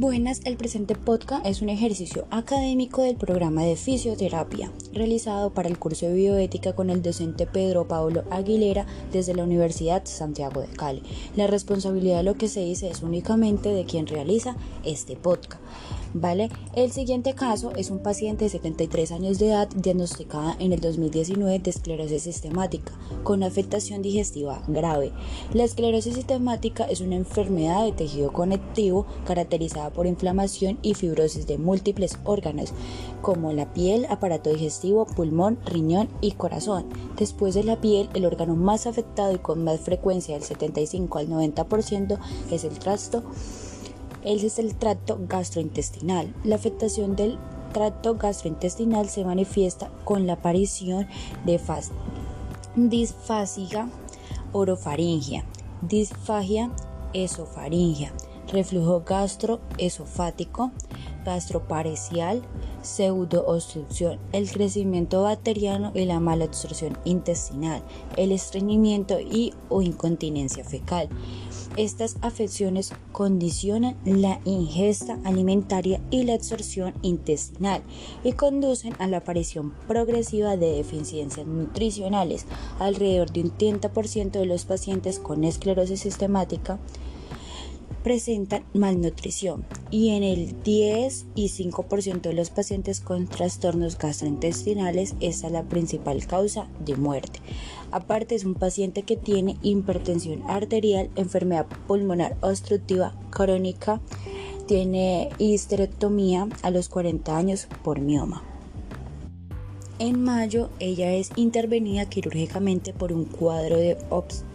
Buenas, el presente podcast es un ejercicio académico del programa de fisioterapia realizado para el curso de bioética con el docente Pedro Pablo Aguilera desde la Universidad Santiago de Cali. La responsabilidad de lo que se dice es únicamente de quien realiza este podcast. ¿Vale? El siguiente caso es un paciente de 73 años de edad diagnosticada en el 2019 de esclerosis sistemática con afectación digestiva grave. La esclerosis sistemática es una enfermedad de tejido conectivo caracterizada por inflamación y fibrosis de múltiples órganos como la piel, aparato digestivo, pulmón, riñón y corazón. Después de la piel, el órgano más afectado y con más frecuencia del 75 al 90% es el trasto es el tracto gastrointestinal. La afectación del tracto gastrointestinal se manifiesta con la aparición de disfagia orofaringia, disfagia esofaringia, reflujo gastroesofático, gastroparecial, pseudoobstrucción, el crecimiento bacteriano y la mala absorción intestinal, el estreñimiento y o incontinencia fecal. Estas afecciones condicionan la ingesta alimentaria y la absorción intestinal y conducen a la aparición progresiva de deficiencias nutricionales. Alrededor de un 30% de los pacientes con esclerosis sistemática presentan malnutrición y en el 10 y 5% de los pacientes con trastornos gastrointestinales esta es la principal causa de muerte. Aparte es un paciente que tiene hipertensión arterial, enfermedad pulmonar obstructiva crónica, tiene histerectomía a los 40 años por mioma. En mayo ella es intervenida quirúrgicamente por un cuadro de obstrucción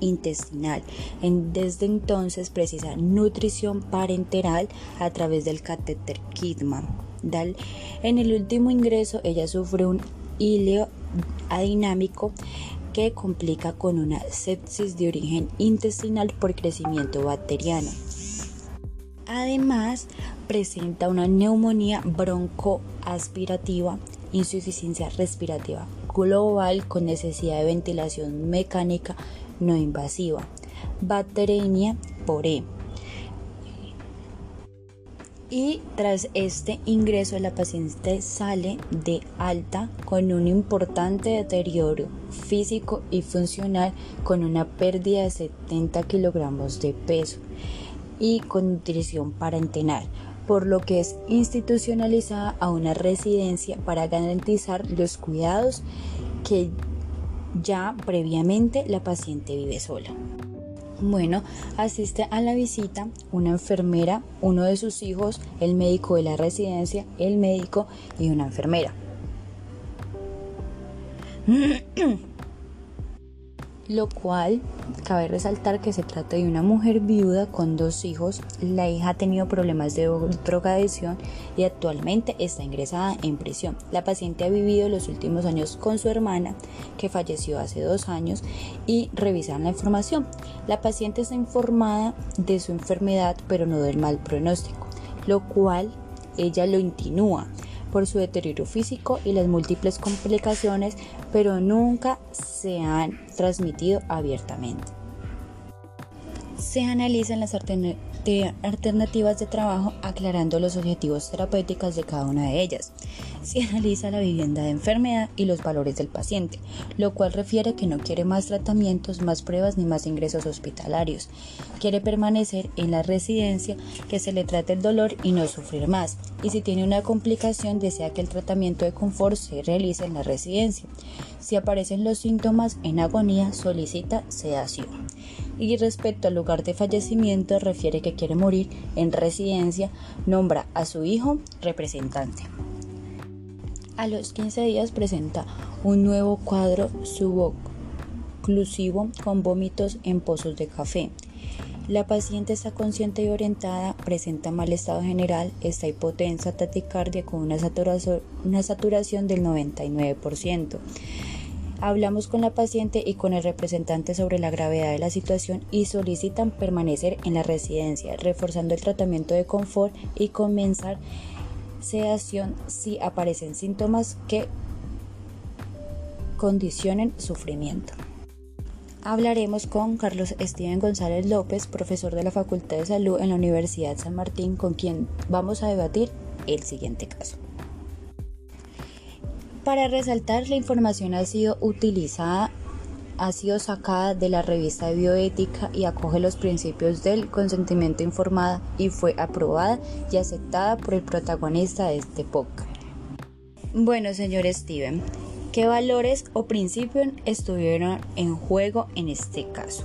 intestinal. desde entonces precisa nutrición parenteral a través del catéter Kidman. En el último ingreso ella sufre un híleo adinámico que complica con una sepsis de origen intestinal por crecimiento bacteriano. Además, presenta una neumonía broncoaspirativa, insuficiencia respirativa global con necesidad de ventilación mecánica no invasiva. Bacteremia por E. Y tras este ingreso la paciente sale de alta con un importante deterioro físico y funcional con una pérdida de 70 kilogramos de peso y con nutrición parenteral por lo que es institucionalizada a una residencia para garantizar los cuidados que ya previamente la paciente vive sola. Bueno, asiste a la visita una enfermera, uno de sus hijos, el médico de la residencia, el médico y una enfermera. lo cual cabe resaltar que se trata de una mujer viuda con dos hijos. La hija ha tenido problemas de drogadicción y actualmente está ingresada en prisión. La paciente ha vivido los últimos años con su hermana, que falleció hace dos años, y revisan la información. La paciente está informada de su enfermedad, pero no del mal pronóstico, lo cual ella lo intinúa por su deterioro físico y las múltiples complicaciones, pero nunca se han transmitido abiertamente. Se analizan las alternativas de trabajo aclarando los objetivos terapéuticos de cada una de ellas. Se analiza la vivienda de enfermedad y los valores del paciente, lo cual refiere que no quiere más tratamientos, más pruebas ni más ingresos hospitalarios. Quiere permanecer en la residencia, que se le trate el dolor y no sufrir más. Y si tiene una complicación, desea que el tratamiento de confort se realice en la residencia. Si aparecen los síntomas en agonía, solicita sedación. Y respecto al lugar de fallecimiento, refiere que quiere morir en residencia, nombra a su hijo representante. A los 15 días presenta un nuevo cuadro suboclusivo con vómitos en pozos de café. La paciente está consciente y orientada, presenta mal estado general, está hipotensa, taticardia con una saturación, del 99%. Hablamos con la paciente y con el representante sobre la gravedad de la situación y solicitan permanecer en la residencia, reforzando el tratamiento de confort y comenzar sedación si aparecen síntomas que condicionen sufrimiento. hablaremos con Carlos Steven González López, profesor de la Facultad de Salud en la Universidad San Martín, con quien vamos a debatir el siguiente caso. Para resaltar, la información ha sido utilizada, ha sido sacada de la revista de bioética y acoge los principios del consentimiento informado y fue aprobada y aceptada por el protagonista de este podcast. Bueno, señor Steven, ¿Qué valores o principios estuvieron en juego en este caso?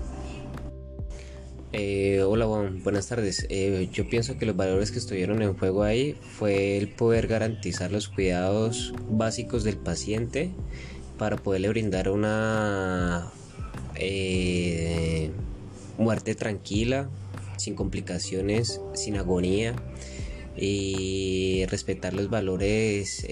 Eh, hola, buenas tardes. Eh, yo pienso que los valores que estuvieron en juego ahí fue el poder garantizar los cuidados básicos del paciente para poderle brindar una eh, muerte tranquila, sin complicaciones, sin agonía y respetar los valores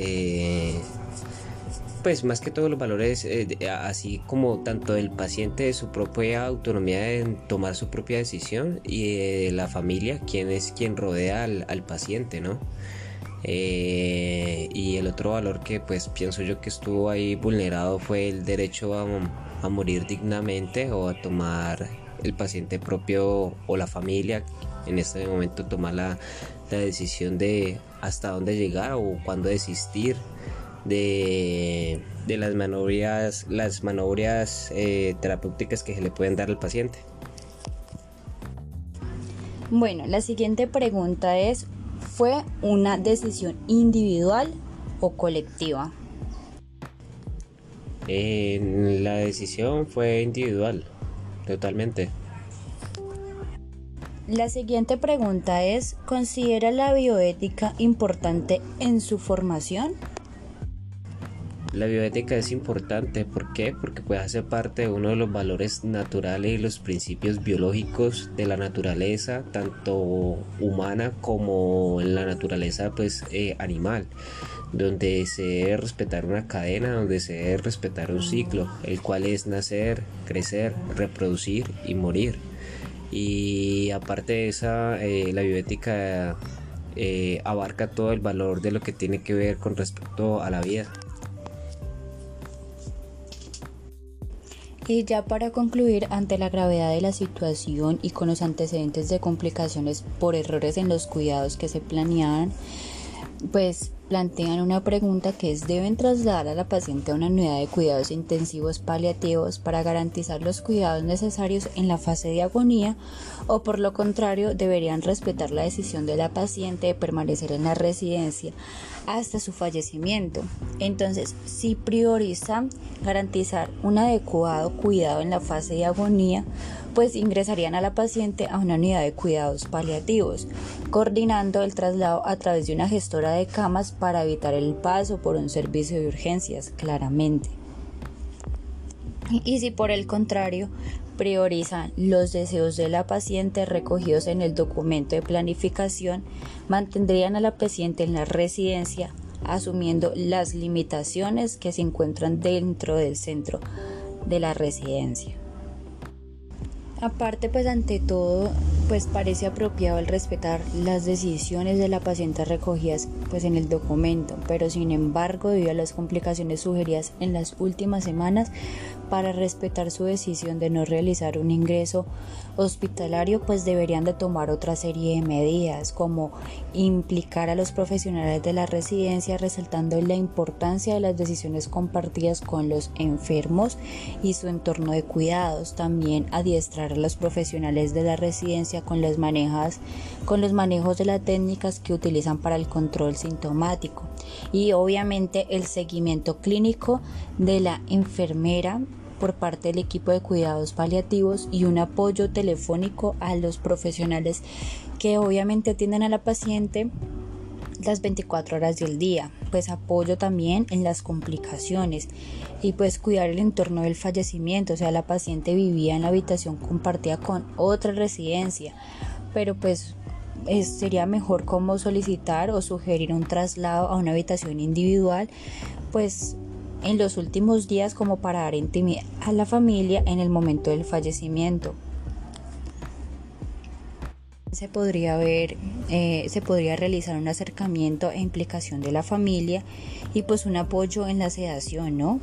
pues más que todo los valores, eh, así como tanto del paciente de su propia autonomía en tomar su propia decisión y de la familia, quien es quien rodea al, paciente, ¿no? Eh, y el otro valor que pues pienso yo que estuvo ahí vulnerado fue el derecho a, a morir dignamente o a tomar el paciente propio o la familia en este momento tomar la, la decisión de hasta dónde llegar o cuándo desistir de, las manobras, las manobras eh, terapéuticas que se le pueden dar al paciente. Bueno, la siguiente pregunta es, ¿fue una decisión individual o colectiva? la decisión fue individual, totalmente. La siguiente pregunta es, ¿considera la bioética importante en su formación? La bioética es importante, ¿por qué? Porque puede hacer parte de uno de los valores naturales y los principios biológicos de la naturaleza, tanto humana como en la naturaleza pues eh, animal, donde se debe respetar una cadena, donde se debe respetar un ciclo, el cual es nacer, crecer, reproducir y morir. Y aparte de esa, eh, la bioética eh, abarca todo el valor de lo que tiene que ver con respecto a la vida. Y ya para concluir, ante la gravedad de la situación y con los antecedentes de complicaciones por errores en los cuidados que se planeaban, pues plantean una pregunta que es ¿deben trasladar a la paciente a una unidad de cuidados intensivos paliativos para garantizar los cuidados necesarios en la fase de agonía o por lo contrario deberían respetar la decisión de la paciente de permanecer en la residencia hasta su fallecimiento? Entonces, si priorizan garantizar un adecuado cuidado en la fase de agonía, pues ingresarían a la paciente a una unidad de cuidados paliativos, coordinando el traslado a través de una gestora de camas para evitar el paso por un servicio de urgencias, claramente. Y si por el contrario priorizan los deseos de la paciente recogidos en el documento de planificación, mantendrían a la paciente en la residencia asumiendo las limitaciones que se encuentran dentro del centro de la residencia. Aparte, pues ante todo, pues parece apropiado el respetar las decisiones de la paciente recogidas pues en el documento, pero sin embargo, debido a las complicaciones sugeridas en las últimas semanas, para respetar su decisión de no realizar un ingreso hospitalario, pues deberían de tomar otra serie de medidas, como implicar a los profesionales de la residencia, resaltando la importancia de las decisiones compartidas con los enfermos y su entorno de cuidados, también adiestrar a los profesionales de la residencia con con los manejos de las técnicas que utilizan para el control sintomático y obviamente el seguimiento clínico de la enfermera por parte del equipo de cuidados paliativos y un apoyo telefónico a los profesionales que obviamente atienden a la paciente las 24 horas del día, pues apoyo también en las complicaciones y pues cuidar el entorno del fallecimiento, o sea, la paciente vivía en la habitación compartida con otra residencia, pero pues sería mejor como solicitar o sugerir un traslado a una habitación individual, pues en los últimos días como para dar intimidad a la familia en el momento del fallecimiento. Se podría ver, eh, se podría realizar un acercamiento e implicación de la familia y pues un apoyo en la sedación, ¿no?